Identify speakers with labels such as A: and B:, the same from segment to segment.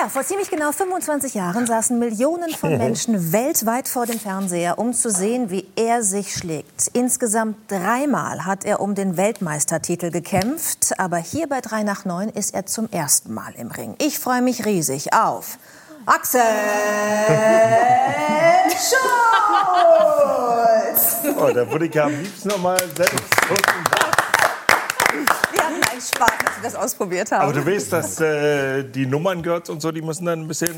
A: Ja, vor ziemlich genau 25 Jahren saßen Millionen von Menschen weltweit vor dem Fernseher, um zu sehen, wie er sich schlägt. Insgesamt dreimal hat er um den Weltmeistertitel gekämpft, aber hier bei 3 nach 9 ist er zum ersten Mal im Ring. Ich freue mich riesig auf Axel Schulz!
B: Oh, da würde ich ja am liebsten noch mal selbst
A: Wir das ausprobiert haben.
B: Aber du weißt, dass äh, die Nummern gehört und so, die müssen dann ein bisschen.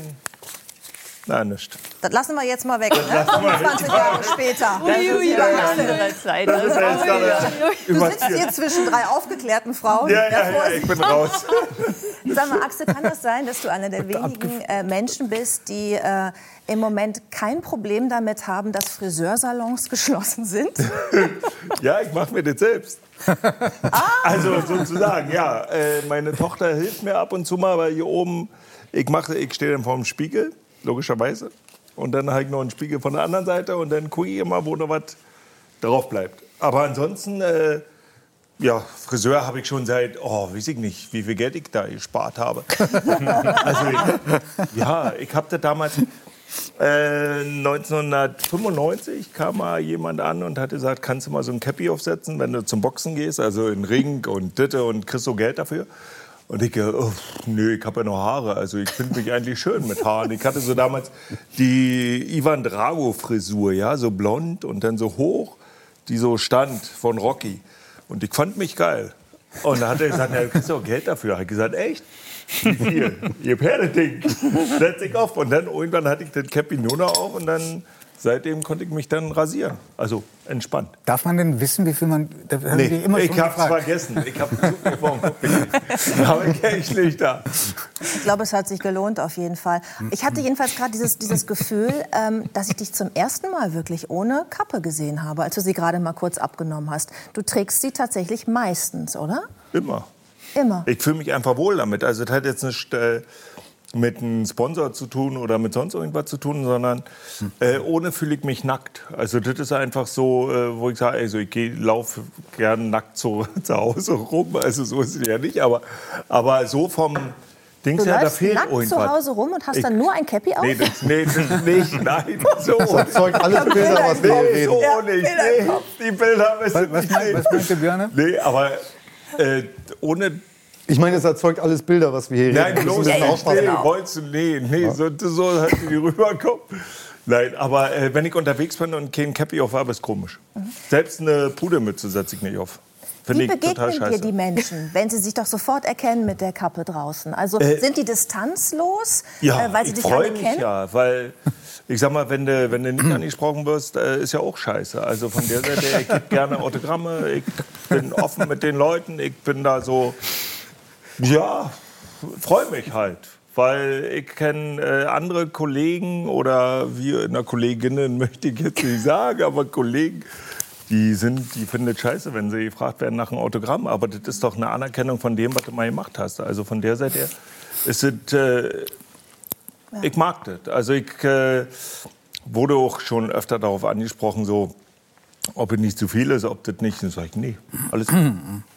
B: Na, nicht.
A: das lassen wir jetzt mal weg. Ne?
B: lassen wir weg.
A: 25 Jahre später.
C: Ui, andere Zeit.
B: Das ist ja jetzt gerade
A: Du sitzt hier zwischen drei aufgeklärten Frauen.
B: Ja, ja, ja, ich bin raus.
A: Sag mal, Axel, kann das sein, dass du einer der wenigen äh, Menschen bist, die äh, im Moment kein Problem damit haben, dass Friseursalons geschlossen sind?
B: Ja, ich mache mir das selbst. Also sozusagen, ja. Äh, meine Tochter hilft mir ab und zu mal, weil hier oben, ich, mache, ich stehe dann vor dem Spiegel, logischerweise. Und dann habe ich noch einen Spiegel von der anderen Seite und dann gucke ich immer, wo noch was drauf bleibt. Aber ansonsten, äh, ja, Friseur habe ich schon seit, oh, weiß ich nicht, wie viel Geld ich da gespart habe. also, ich, ja, ich habe das damals, äh, 1995 kam mal jemand an und hat gesagt, kannst du mal so ein Cappy aufsetzen, wenn du zum Boxen gehst, also in Ring und Ditte und kriegst so Geld dafür. Und ich, äh, oh, nö, ich habe ja noch Haare, also ich finde mich eigentlich schön mit Haaren. Ich hatte so damals die Ivan Drago Frisur, ja, so blond und dann so hoch, die so stand von Rocky. Und ich fand mich geil. Und dann hat er gesagt, ja, du kriegst auch Geld dafür. Ich gesagt, echt? Viel? Ihr Pferdeding. Setz ich auf. Und dann irgendwann hatte ich den noch auf und dann seitdem konnte ich mich dann rasieren. Also entspannt.
D: Darf man denn wissen, wie viel man. Da haben
B: Nee,
D: immer
B: ich hab's vergessen. Ich habe. Aber ich nicht da.
A: Ich glaube, es hat sich gelohnt auf jeden Fall. Ich hatte jedenfalls gerade dieses, dieses Gefühl, ähm, dass ich dich zum ersten Mal wirklich ohne Kappe gesehen habe, als du sie gerade mal kurz abgenommen hast. Du trägst sie tatsächlich meistens, oder?
B: Immer.
A: Immer.
B: Ich fühle mich einfach wohl damit. Also das hat jetzt nicht äh, mit einem Sponsor zu tun oder mit sonst irgendwas zu tun, sondern äh, ohne fühle ich mich nackt. Also das ist einfach so, äh, wo ich sage, also ich laufe gern nackt zu, zu Hause rum. Also so ist es ja nicht, aber, aber so vom Dings
A: Du
B: her, da
A: läufst
B: fehlt
A: nackt
B: irgendwas.
A: zu Hause rum und hast
B: Ich-
A: dann nur ein Cappy auf?
B: Nee, das, nee, das nicht, nein, so.
E: Das zeugt alles Bilder, was wir hier
B: Nee,
E: reden.
B: so nicht. Nee, die Bilder müssen
D: Was, was, was meinte Björn?
B: Nee, aber äh, ohne
E: Ich meine, es erzeugt alles Bilder, was wir hier
B: Nein,
E: reden. Wir
B: bloß nicht. Nee, wolltest du, nee, nee, so, so hat die rüberkommen. Nein, aber äh, wenn ich unterwegs bin und kein Cappy auf habe, ist komisch. Selbst eine Pudermütze setze ich nicht auf.
A: Wie begegnen dir die Menschen, wenn sie sich doch sofort erkennen mit der Kappe draußen? Also sind die distanzlos,
B: Ja,
A: äh, weil sie
B: ich
A: dich alle
B: mich
A: kennen?
B: ja, weil ich sag mal, wenn du, wenn du nicht angesprochen wirst, äh, ist ja auch scheiße. Also von der Seite, ich gebe gerne Autogramme, ich bin offen mit den Leuten, ich bin da so, ja, freue mich halt. Weil ich kenne äh, andere Kollegen oder wir, na Kolleginnen möchte ich jetzt nicht sagen, aber Kollegen, die sind, die finden es scheiße, wenn sie gefragt werden nach einem Autogramm. Aber das ist doch eine Anerkennung von dem, was du mal gemacht hast. Also von der Seite her ist es, äh, ich mag das. Also ich äh, wurde auch schon öfter darauf angesprochen, so, ob es nicht zu viel ist, ob das nicht. Dann sage ich, nee, alles gut.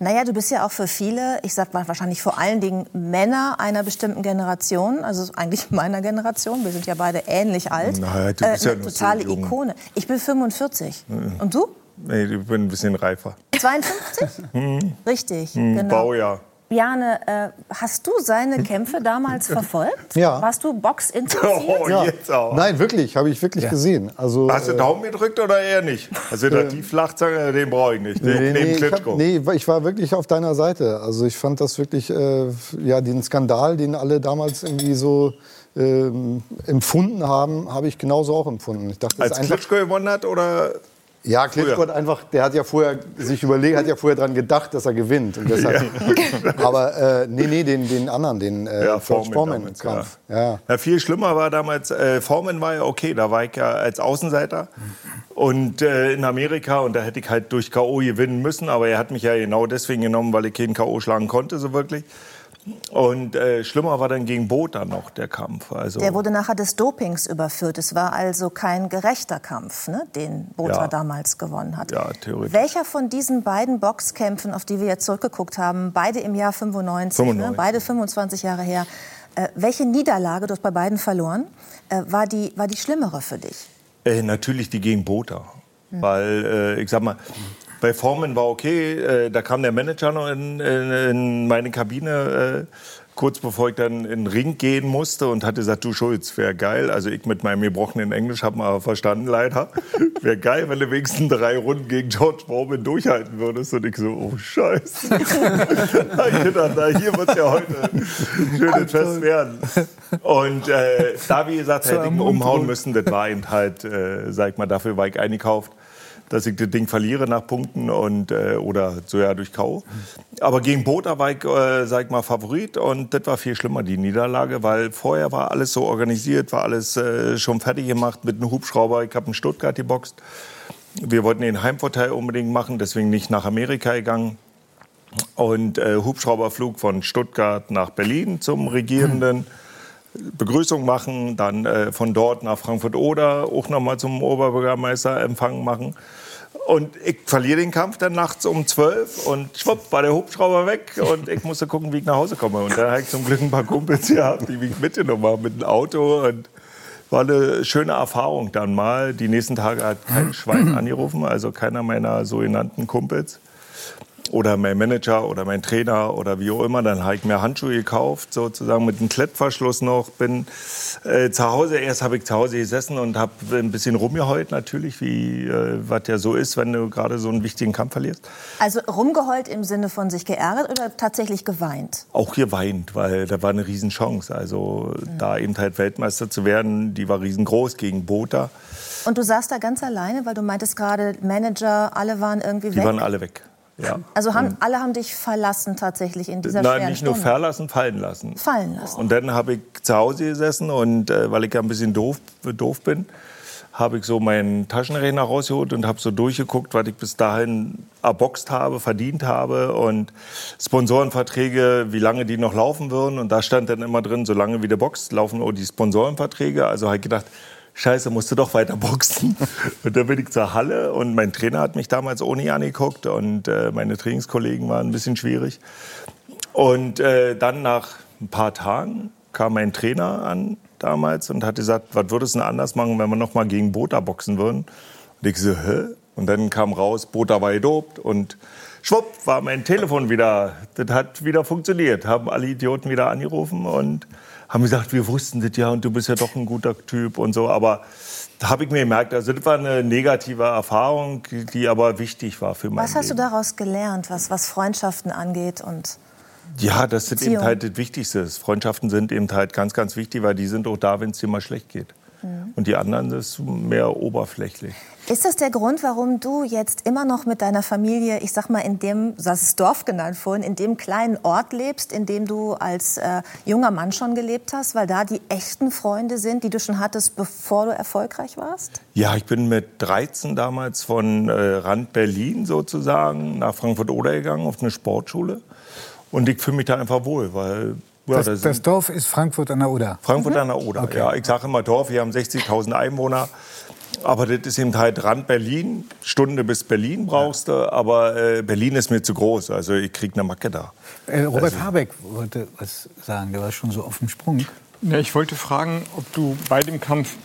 A: Naja, du bist ja auch für viele, ich sag mal wahrscheinlich vor allen Dingen Männer einer bestimmten Generation, also eigentlich meiner Generation, wir sind ja beide ähnlich alt,
B: Na, du bist ja
A: eine
B: noch so
A: totale
B: jung.
A: Ikone. Ich bin 45. Und du?
B: Nee, ich bin ein bisschen reifer.
A: 52? Richtig,
B: Hm,
A: genau.
B: Baujahr.
A: Bjane, äh, hast du seine Kämpfe damals verfolgt?
E: Ja.
A: Warst du Box interessiert?
B: Oh,
E: Ja.
B: jetzt auch.
E: Nein, wirklich, habe ich wirklich gesehen. Also,
B: Hast du
E: äh,
B: Daumen gedrückt oder eher nicht? Also da die Flachzange, den brauche ich nicht. Den
E: Nee,
B: neben
E: nee, ich hab,
B: Klitschko.
E: nee, ich war wirklich auf deiner Seite. Also ich fand das wirklich, äh, ja, den Skandal, den alle damals irgendwie so ähm, empfunden haben, habe ich genauso auch empfunden. Ich dachte, das
B: Als Klitschko gewonnen hat oder
E: ja, Klitschko hat einfach, der hat ja vorher sich überlegt, hat ja vorher dran gedacht, dass er gewinnt. Und deshalb, aber äh, nee, nee, den, den anderen, den äh,
B: Ja,
E: Foreman-Kampf. Ja.
B: Ja, viel schlimmer war damals, äh, Foreman war ja okay, da war ich ja als Außenseiter und äh, in Amerika und da hätte ich halt durch K.O. gewinnen müssen, aber er hat mich ja genau deswegen genommen, weil ich keinen K.O. schlagen konnte, so wirklich. Und äh, schlimmer war dann gegen Botha noch der Kampf. Also,
A: Der wurde nachher des Dopings überführt. Es war also kein gerechter Kampf, ne, den Botha
B: Ja.
A: damals gewonnen hat.
B: Ja, theoretisch.
A: Welcher von diesen beiden Boxkämpfen, auf die wir jetzt zurückgeguckt haben, beide im Jahr 95, Ne,
B: 95.
A: beide 25 Jahre her, Äh, welche Niederlage, du hast bei beiden verloren, äh, war, die, war die schlimmere für dich?
B: Äh, natürlich die gegen Bota. Hm. Weil, äh, ich sag mal, bei Formen war okay, äh, da kam der Manager noch in, in, in meine Kabine äh, kurz bevor ich dann in den Ring gehen musste und hatte gesagt, du Schulz, wäre geil. Also ich mit meinem gebrochenen Englisch habe mal verstanden, leider. Wäre geil, wenn du wenigstens drei Runden gegen George Foreman durchhalten würdest. Und ich so, oh Scheiße. ich gedacht, na, hier wird ja heute ein schönes Fest werden. Und äh, da, wie gesagt, hätte ich ihn umhauen müssen. Das war eben halt, äh, sag ich mal, dafür war ich eingekauft dass ich das Ding verliere nach Punkten und, äh, oder so ja durch K.O. Aber gegen Bota war ich, äh, sag ich mal, Favorit und das war viel schlimmer, die Niederlage, weil vorher war alles so organisiert, war alles äh, schon fertig gemacht mit einem Hubschrauber. Ich habe in Stuttgart geboxt. Wir wollten den Heimvorteil unbedingt machen, deswegen nicht nach Amerika gegangen. Und äh, Hubschrauberflug von Stuttgart nach Berlin zum Regierenden. Begrüßung machen, dann äh, von dort nach Frankfurt-Oder auch nochmal zum Oberbürgermeister Empfang machen. Und ich verliere den Kampf dann nachts um 12 und schwupp, war der Hubschrauber weg und ich musste gucken, wie ich nach Hause komme. Und da habe ich zum Glück ein paar Kumpels gehabt, die mich mitgenommen haben mit dem Auto. Und war eine schöne Erfahrung dann mal. Die nächsten Tage hat kein Schwein angerufen, also keiner meiner sogenannten Kumpels oder mein Manager oder mein Trainer oder wie auch immer. Dann habe ich mir Handschuhe gekauft, sozusagen mit einem Klettverschluss noch. Bin äh, zu Hause, erst habe ich zu Hause gesessen und habe ein bisschen rumgeheult natürlich, wie äh, was ja so ist, wenn du gerade so einen wichtigen Kampf verlierst.
A: Also rumgeheult im Sinne von sich geärgert oder tatsächlich geweint?
B: Auch geweint, weil da war eine Riesenchance. Also mhm. da eben halt Weltmeister zu werden, die war riesengroß gegen Bota.
A: Und du saßt da ganz alleine, weil du meintest gerade, Manager, alle waren irgendwie
B: weg?
A: Die
B: waren alle weg. Ja.
A: Also haben, alle haben dich verlassen tatsächlich in dieser
B: Nein, nicht nur
A: Stunde.
B: verlassen, fallen lassen.
A: Fallen lassen.
B: Und dann habe ich zu Hause gesessen und äh, weil ich ja ein bisschen doof, doof bin, habe ich so meinen Taschenrechner rausgeholt und habe so durchgeguckt, was ich bis dahin erboxt habe, verdient habe und Sponsorenverträge, wie lange die noch laufen würden. Und da stand dann immer drin, solange wie der boxt, laufen auch die Sponsorenverträge. Also habe ich gedacht, Scheiße, musst du doch weiter boxen. Und dann bin ich zur Halle und mein Trainer hat mich damals ohne angeguckt und äh, meine Trainingskollegen waren ein bisschen schwierig. Und äh, dann nach ein paar Tagen kam mein Trainer an damals und hat gesagt, was würdest du denn anders machen, wenn wir noch mal gegen Bota boxen würden? Und ich so, hä? Und dann kam raus, Bota war gedopt und schwupp war mein Telefon wieder, das hat wieder funktioniert. Haben alle Idioten wieder angerufen und haben gesagt, wir wussten das ja und du bist ja doch ein guter Typ und so. Aber da habe ich mir gemerkt, also das war eine negative Erfahrung, die aber wichtig war für mein
A: Was hast
B: Leben.
A: du daraus gelernt, was, was Freundschaften angeht und
B: Ja, das ist eben halt das Wichtigste. Freundschaften sind eben halt ganz, ganz wichtig, weil die sind auch da, wenn es dir mal schlecht geht. Und die anderen das ist mehr oberflächlich.
A: Ist das der Grund, warum du jetzt immer noch mit deiner Familie, ich sag mal, in dem, du hast es Dorf genannt vorhin, in dem kleinen Ort lebst, in dem du als äh, junger Mann schon gelebt hast, weil da die echten Freunde sind, die du schon hattest, bevor du erfolgreich warst?
B: Ja, ich bin mit 13 damals von äh, Rand Berlin sozusagen nach Frankfurt-Oder gegangen auf eine Sportschule. Und ich fühle mich da einfach wohl, weil ja,
D: Das,
B: da
D: das
B: sind
D: Dorf ist Frankfurt an der Oder.
B: Frankfurt an der Oder. Ja, ich sage immer Dorf, wir haben 60.000 Einwohner. Aber das ist eben halt Rand Berlin. Stunde bis Berlin brauchst du. Aber äh, Berlin ist mir zu groß. Also ich krieg eine Macke da.
D: Äh, Robert Habeck wollte was sagen, der war schon so auf dem Sprung.
F: Ja, ich wollte fragen, ob du bei dem Kampf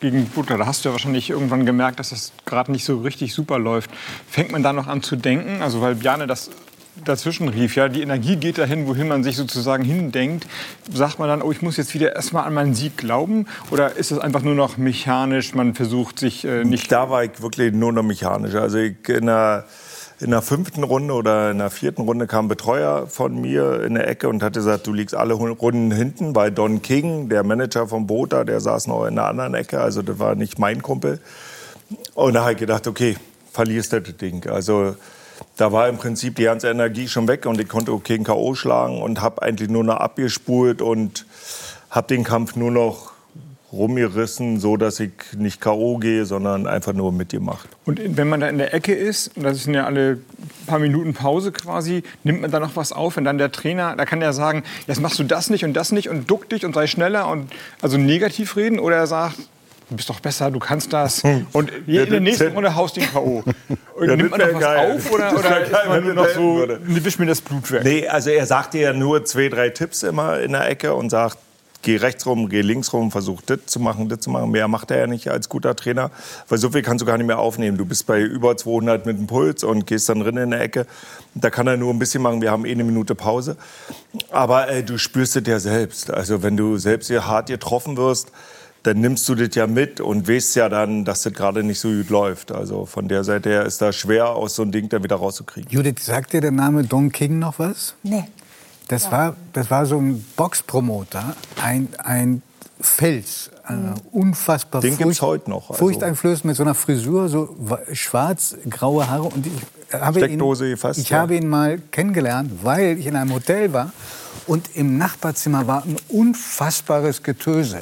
F: gegen Butter, da hast du ja wahrscheinlich irgendwann gemerkt, dass das gerade nicht so richtig super läuft. Fängt man da noch an zu denken? Also weil Bjarne das dazwischen rief, ja, die Energie geht dahin, wohin man sich sozusagen hindenkt. Sagt man dann, oh, ich muss jetzt wieder erstmal an meinen Sieg glauben? Oder ist es einfach nur noch mechanisch, man versucht sich äh, nicht...
B: Da war ich wirklich nur noch mechanisch. Also ich in der, in der fünften Runde oder in der vierten Runde kam ein Betreuer von mir in der Ecke und hat gesagt, du liegst alle Runden hinten, weil Don King, der Manager vom Bota, der saß noch in der anderen Ecke, also das war nicht mein Kumpel. Und da habe ich gedacht, okay, verlierst du das Ding. Also da war im Prinzip die ganze Energie schon weg und ich konnte okay einen K.O. schlagen und habe eigentlich nur noch abgespult und habe den Kampf nur noch rumgerissen, so dass ich nicht K.O. gehe, sondern einfach nur mitgemacht.
F: Und wenn man da in der Ecke ist, und das sind ja alle paar Minuten Pause quasi, nimmt man da noch was auf? Wenn dann der Trainer, da kann der sagen, jetzt machst du das nicht und das nicht und duck dich und sei schneller und also negativ reden oder er sagt, du bist doch besser, du kannst das und in der nächsten Runde haust du ihn K.O. Und
B: Ja,
F: nimmt
B: das
F: man noch was
B: geil.
F: auf oder, oder
B: wär
F: ist
B: geil,
F: man nur noch so,
B: würde.
F: wisch mir das Blut weg?
B: Nee, also er sagte ja nur zwei, drei Tipps immer in der Ecke und sagt, geh rechts rum, geh links rum, versuch das zu machen, das zu machen. Mehr macht er ja nicht als guter Trainer, weil so viel kannst du gar nicht mehr aufnehmen. Du bist bei über 200 mit dem Puls und gehst dann drin in der Ecke. Da kann er nur ein bisschen machen. Wir haben eh eine Minute Pause. Aber äh, du spürst es ja selbst. Also wenn du selbst hier hart getroffen wirst, dann nimmst du das ja mit und weißt ja dann, dass das gerade nicht so gut läuft. Also von der Seite her ist das schwer, aus so einem Ding dann wieder rauszukriegen.
D: Judith, sagt dir der Name Don King noch was?
A: Nee.
D: Das, war, das war so ein Boxpromoter, ein, ein Fels, äh, unfassbar
B: Den gibt's heute noch, also.
D: furchteinflößend mit so einer Frisur, so wa- schwarz-graue Haare. Und ich habe,
B: Steckdose
D: ihn,
B: fast,
D: ich
B: ja.
D: habe ihn mal kennengelernt, weil ich in einem Hotel war und im Nachbarzimmer war ein unfassbares Getöse.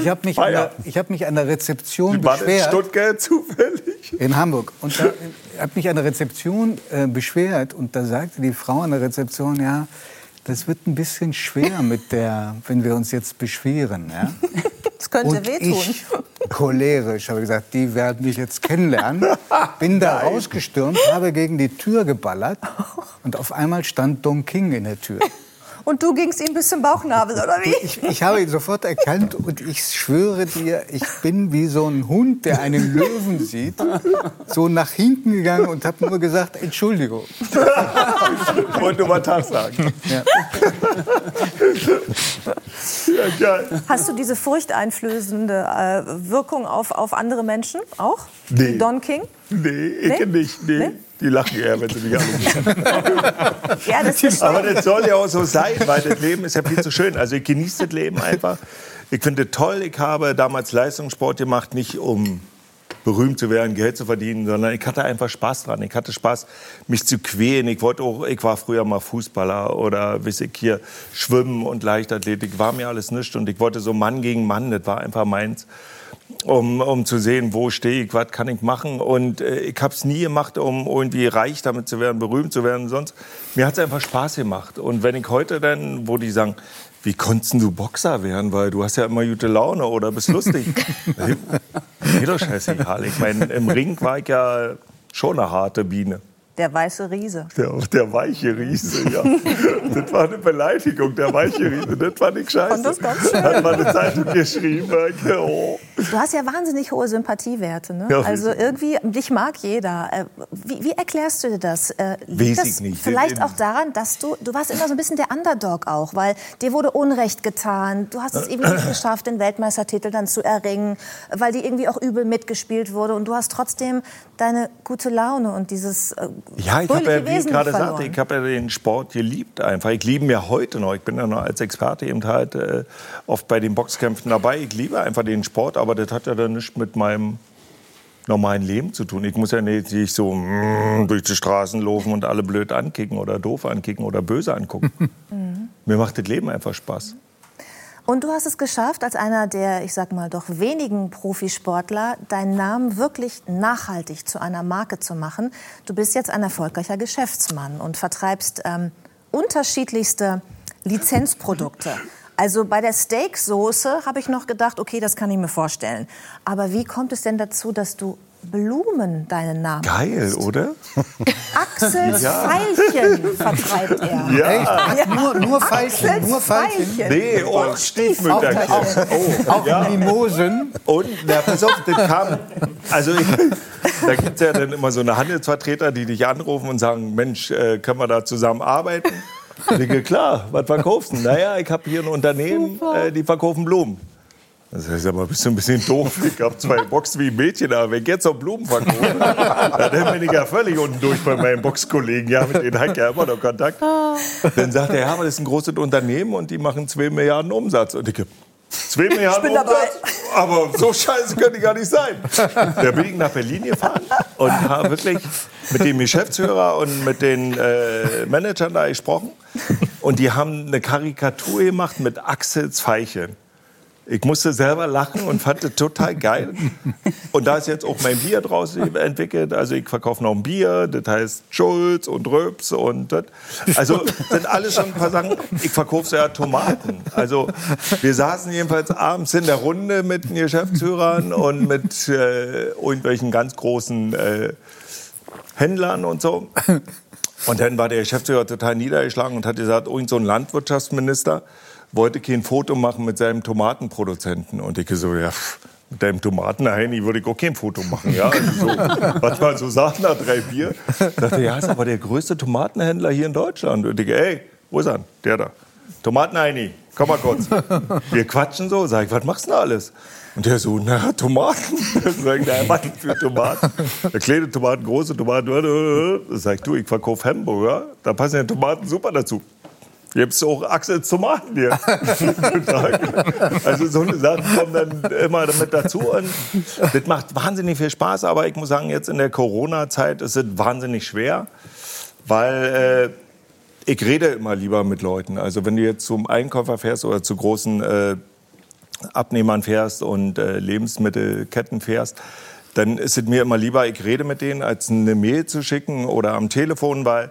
D: Ich habe mich, der- ich hab mich an der Rezeption
B: War das in
D: beschwert.
B: Stuttgart zufällig?
D: In Hamburg. Und da habe mich an der Rezeption äh, beschwert und da sagte die Frau an der Rezeption, ja, das wird ein bisschen schwer mit der, wenn wir uns jetzt beschweren. Ja?
A: Das könnte
D: Und
A: wehtun.
D: ich, cholerisch, habe gesagt, die werden mich jetzt kennenlernen. Bin da rausgestürmt, habe gegen die Tür geballert und auf einmal stand Don King in der Tür.
A: Und du gingst ihm bis zum Bauchnabel, oder wie?
D: Ich, ich habe ihn sofort erkannt und ich schwöre dir, ich bin wie so ein Hund, der einen Löwen sieht, so nach hinten gegangen und habe nur gesagt, Entschuldigung.
B: Wollte nur mal Tag sagen.
D: Ja.
B: Ja, geil.
A: Hast du diese furchteinflößende äh, Wirkung auf, auf andere Menschen auch?
B: Nee.
A: Don King?
B: Nee, ich
A: Nee?
B: nicht. Nee.
A: Nee?
B: Die lachen eher, wenn sie mich anrufen.
A: Ja, das ist
B: Aber das soll ja auch so sein, weil das Leben ist ja viel zu schön. Also ich genieße das Leben einfach. Ich finde es toll. Ich habe damals Leistungssport gemacht, nicht um berühmt zu werden, Geld zu verdienen, sondern ich hatte einfach Spaß dran. Ich hatte Spaß, mich zu quälen. Ich wollte auch, ich war früher mal Fußballer oder weiß ich hier Schwimmen und Leichtathletik. War mir alles nichts und ich wollte so Mann gegen Mann. Das war einfach meins. Um, um zu sehen, wo stehe ich, was kann ich machen. Und äh, ich habe es nie gemacht, um irgendwie reich damit zu werden, berühmt zu werden. Sonst mir hat es einfach Spaß gemacht. Und wenn ich heute dann, wo die sagen, wie konntest du Boxer werden, weil du hast ja immer gute Laune oder bist lustig. Mir doch scheißegal. Ich meine, im Ring war ich ja schon eine harte Biene.
A: Der weiße Riese.
B: Der, der weiche Riese, ja. Das war eine Beleidigung, der weiche Riese. Das fand ich scheiße.
A: Fand das ganz schön.
B: Hat mal eine Zeitung geschrieben. Oh.
A: Du hast ja wahnsinnig hohe Sympathiewerte. Ne?
B: Ja,
A: also irgendwie, dich mag jeder. Äh, Wie, wie erklärst du dir das? Äh,
B: Weiß
A: das
B: ich nicht.
A: Vielleicht auch daran, dass du, du warst immer so ein bisschen der Underdog auch, weil dir wurde Unrecht getan. Du hast es irgendwie nicht geschafft, den Weltmeistertitel dann zu erringen, weil die irgendwie auch übel mitgespielt wurde. Und du hast trotzdem deine gute Laune und dieses äh,
B: Ja, ich habe ja, wie ich gerade
A: nicht
B: sagte,
A: verloren.
B: ich habe ja den Sport geliebt einfach. Ich liebe ihn ja heute noch. Ich bin ja noch als Experte eben halt äh, oft bei den Boxkämpfen dabei. Ich liebe einfach den Sport, aber das hat ja dann nichts mit meinem normalen Leben zu tun. Ich muss ja nicht, nicht so mm, durch die Straßen laufen und alle blöd ankicken oder doof ankicken oder böse angucken. Mir macht das Leben einfach Spaß.
A: Und du hast es geschafft, als einer der, ich sag mal, doch wenigen Profisportler, deinen Namen wirklich nachhaltig zu einer Marke zu machen. Du bist jetzt ein erfolgreicher Geschäftsmann und vertreibst ähm, unterschiedlichste Lizenzprodukte. Also bei der Steaksoße habe ich noch gedacht, okay, das kann ich mir vorstellen. Aber wie kommt es denn dazu, dass du Blumen deinen Namen
B: Geil, oder?
A: Axel
B: Ja.
A: Veilchen vertreibt er.
B: Ja.
D: Nur, nur Veilchen,
A: Axel
D: nur Veilchen.
A: Veilchen.
B: Nee, oh, Stiefmütterchen. Oh,
D: Auch
B: ja.
D: Mimosen.
B: Und, na, pass auf, das kam. Also, ich, da gibt es ja dann immer so eine Handelsvertreter, die dich anrufen und sagen: Mensch, äh, können wir da zusammen arbeiten? Ich denke, klar, was verkaufst du? Naja, ich habe hier ein Unternehmen, äh, die verkaufen Blumen. Das heißt aber, bist du ein bisschen doof. Ich habe zwei Boxen wie ein Mädchen, aber wenn ich jetzt noch Blumen verkaufe, dann bin ich ja völlig unten durch bei meinen Boxkollegen. Ja, mit denen habe ich ja immer noch Kontakt. Dann sagt er, ja, aber das ist ein großes Unternehmen und die machen 2 Milliarden Umsatz. Und ich hab, 2 Milliarden
A: bin dabei.
B: Umsatz? Aber so scheiße könnte gar nicht sein. Da bin ich nach Berlin gefahren und habe wirklich mit dem Geschäftsführer und mit den äh, Managern da gesprochen. Und die haben eine Karikatur gemacht mit Axels Veilchen. Ich musste selber lachen und fand das total geil. Und da ist jetzt auch mein Bier draus entwickelt. Also ich verkaufe noch ein Bier, das heißt Schulz und Röps und das. Also sind alles schon ein paar Sachen. Ich verkaufe sogar Tomaten. Also wir saßen jedenfalls abends in der Runde mit den Geschäftsführern und mit äh, irgendwelchen ganz großen äh, Händlern und so. Und dann war der Geschäftsführer total niedergeschlagen und hat gesagt, irgend so ein Landwirtschaftsminister wollte kein Foto machen mit seinem Tomatenproduzenten. Und ich so, ja, mit deinem Tomatenheini würde ich auch kein Foto machen. Ja? Also so, was man so sagt nach drei Bier. Ich dachte, ja, ist aber der größte Tomatenhändler hier in Deutschland. Und ich, ey, wo ist er? Der da. Tomatenheini, komm mal kurz. Wir quatschen so, sag ich, was machst du denn alles? Und der so, na, Tomaten. Sag ich, na, was für Tomaten? Ja, kleine Tomaten, große Tomaten. Sag ich, du, ich verkaufe Hamburger, da passen ja Tomaten super dazu. Gibt es auch Axels Tomaten hier. also so eine Sachen kommen dann immer damit dazu. Und das macht wahnsinnig viel Spaß, aber ich muss sagen, jetzt in der Corona-Zeit ist es wahnsinnig schwer, weil äh, ich rede immer lieber mit Leuten. Also wenn du jetzt zum Einkäufer fährst oder zu großen äh, Abnehmern fährst und äh, Lebensmittelketten fährst, dann ist es mir immer lieber, ich rede mit denen, als eine Mail zu schicken oder am Telefon, weil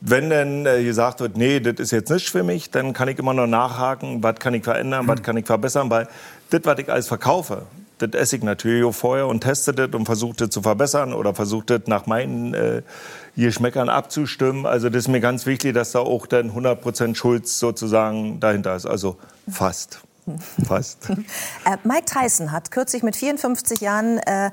B: wenn dann äh, gesagt wird, nee, das ist jetzt nicht für mich, dann kann ich immer noch nachhaken, was kann ich verändern, was kann ich verbessern, weil das, was ich alles verkaufe, das esse ich natürlich auch vorher und teste das und versuche das zu verbessern oder versuche das nach meinen äh, Geschmäckern abzustimmen. Also das ist mir ganz wichtig, dass da auch dann 100% Schulz sozusagen dahinter ist. Also fast. Fast.
A: Äh, Mike Tyson hat kürzlich mit 54 Jahren äh,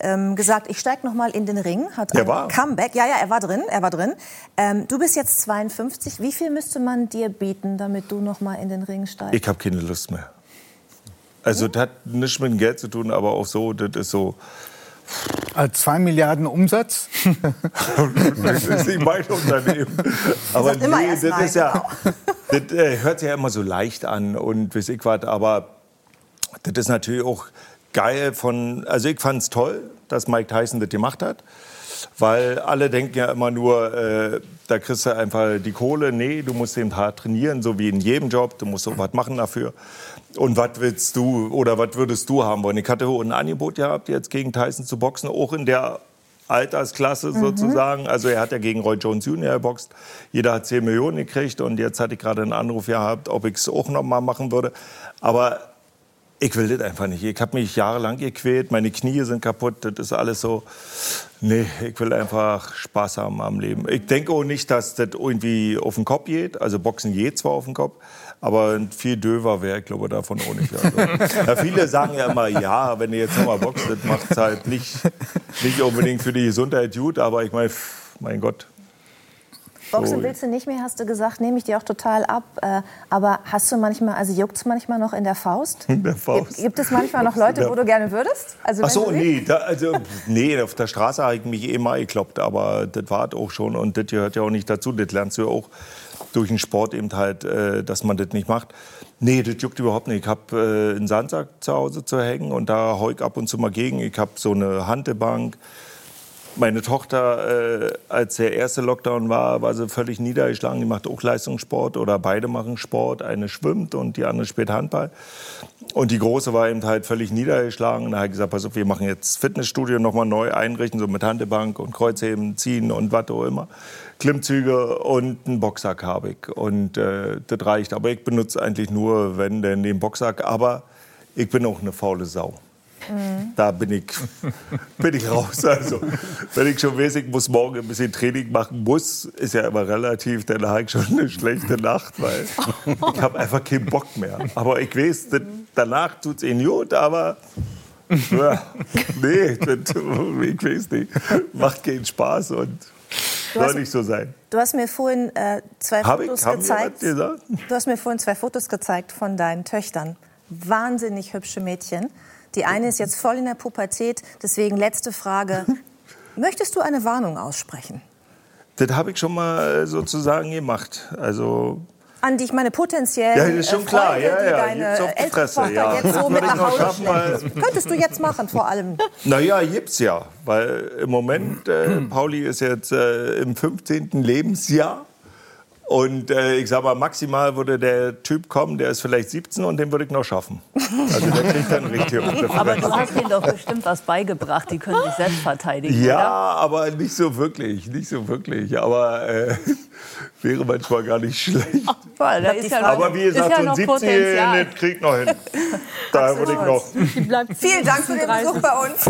A: ähm, gesagt, ich steige noch mal in den Ring. Hat
B: Er
A: ein
B: war.
A: Comeback. Ja, ja, er war drin. Er war drin. Ähm, du bist jetzt 52. Wie viel müsste man dir bieten, damit du noch mal in den Ring steigst?
B: Ich habe keine Lust mehr. Also das hat nichts mit dem Geld zu tun, aber auch so, das ist so,
D: Äh, Zwei Milliarden Umsatz?
B: das ist nicht mein Unternehmen. Aber nee, das
A: nein,
B: ist ja, das äh, hört sich ja immer so leicht an und weiß ich was, aber das ist natürlich auch geil von, also ich fand es toll, dass Mike Tyson das gemacht hat. Weil alle denken ja immer nur, äh, da kriegst du einfach die Kohle. Nee, du musst eben hart trainieren, so wie in jedem Job. Du musst auch was machen dafür. Und was willst du oder was würdest du haben wollen? Ich hatte ein Angebot gehabt, jetzt gegen Tyson zu boxen, auch in der Altersklasse sozusagen. Also er hat ja gegen Roy Jones Jr. geboxt. Jeder hat 10 Millionen gekriegt und jetzt hatte ich gerade einen Anruf gehabt, ob ich es auch noch mal machen würde. Aber ich will das einfach nicht. Ich habe mich jahrelang gequält, meine Knie sind kaputt, das ist alles so. Nee, ich will einfach Spaß haben am Leben. Ich denke auch nicht, dass das irgendwie auf den Kopf geht. Also Boxen geht zwar auf den Kopf, aber viel döver wäre ich glaube davon auch nicht. Also, ja, viele sagen ja immer, ja, wenn du jetzt nochmal boxt, das macht es halt nicht, nicht unbedingt für die Gesundheit gut, aber ich meine, mein Gott.
A: Boxen willst du nicht mehr, hast du gesagt, nehme ich dir auch total ab. Äh, aber hast du manchmal, also juckt es manchmal noch in der Faust?
B: In der Faust.
A: Gibt, es manchmal noch Leute, wo du gerne würdest? Also
B: Ach so, nee, da, also, nee, auf der Straße habe ich mich eh mal gekloppt, aber das war auch schon und das gehört ja auch nicht dazu. Das lernst du ja auch durch den Sport eben halt, äh, dass man das nicht macht. Nee, das juckt überhaupt nicht. Ich habe äh, einen Sandsack zu Hause zu hängen und da ich ab und zu mal gegen. Ich habe so eine Hantelbank. Meine Tochter, äh, als der erste Lockdown war, war sie völlig niedergeschlagen. Die macht auch Leistungssport oder beide machen Sport. Eine schwimmt und die andere spielt Handball. Und die Große war eben halt völlig niedergeschlagen. Und da ich gesagt, pass auf, wir machen jetzt Fitnessstudio nochmal neu einrichten, so mit Handelbank und Kreuzheben, ziehen und was auch immer. Klimmzüge und einen Boxsack habe ich. Und äh, das reicht. Aber ich benutze eigentlich nur, wenn denn den Boxsack. Aber ich bin auch eine faule Sau. Da bin ich, bin ich raus. Also, wenn ich schon weiß, ich muss morgen ein bisschen Training machen muss, ist ja immer relativ, dann habe ich schon eine schlechte Nacht, weil ich habe einfach keinen Bock mehr. Aber ich weiß, danach tut es ihnen gut, aber ja, nee, das, ich weiß nicht. Macht keinen Spaß und soll
A: hast-
B: nicht so sein.
A: Du hast mir vorhin äh, zwei
B: Hab ich?
A: Fotos
B: wir
A: gezeigt. Du hast mir vorhin zwei Fotos gezeigt von deinen Töchtern. Wahnsinnig hübsche Mädchen. Die eine ist jetzt voll in der Pubertät. Deswegen letzte Frage. Möchtest du eine Warnung aussprechen?
B: Das habe ich schon mal äh, sozusagen gemacht. Also
A: An die ich meine potenziell
B: Ja, das ist schon
A: äh,
B: klar.
A: Freunde,
B: Ja,
A: die
B: ja,
A: deine
B: gibt's auf die
A: ältere
B: Fresse,
A: Tochter
B: ja.
A: jetzt so mit nach Hause
B: schaffen, weil-
A: schleppen. Könntest du jetzt machen, vor allem.
B: Naja, gibt's ja. Weil im Moment, äh, Pauli ist jetzt äh, im 15. Lebensjahr. Und äh, ich sag mal, maximal würde der Typ kommen, der ist vielleicht 17 und den würde ich noch schaffen. Also der kriegt dann richtig
C: Aber du hast ihnen doch bestimmt was beigebracht. Die können sich selbst verteidigen,
B: Ja,
C: oder?
B: aber nicht so wirklich, nicht so wirklich. Aber äh, wäre manchmal gar nicht schlecht.
C: Weil da ist ja noch,
B: Aber wie gesagt,
C: ist ja
B: so ein
C: noch
B: 17
C: Potenzial.
B: kriegt noch hin. Da würde ich noch.
A: Vielen Dank für den Besuch bei uns.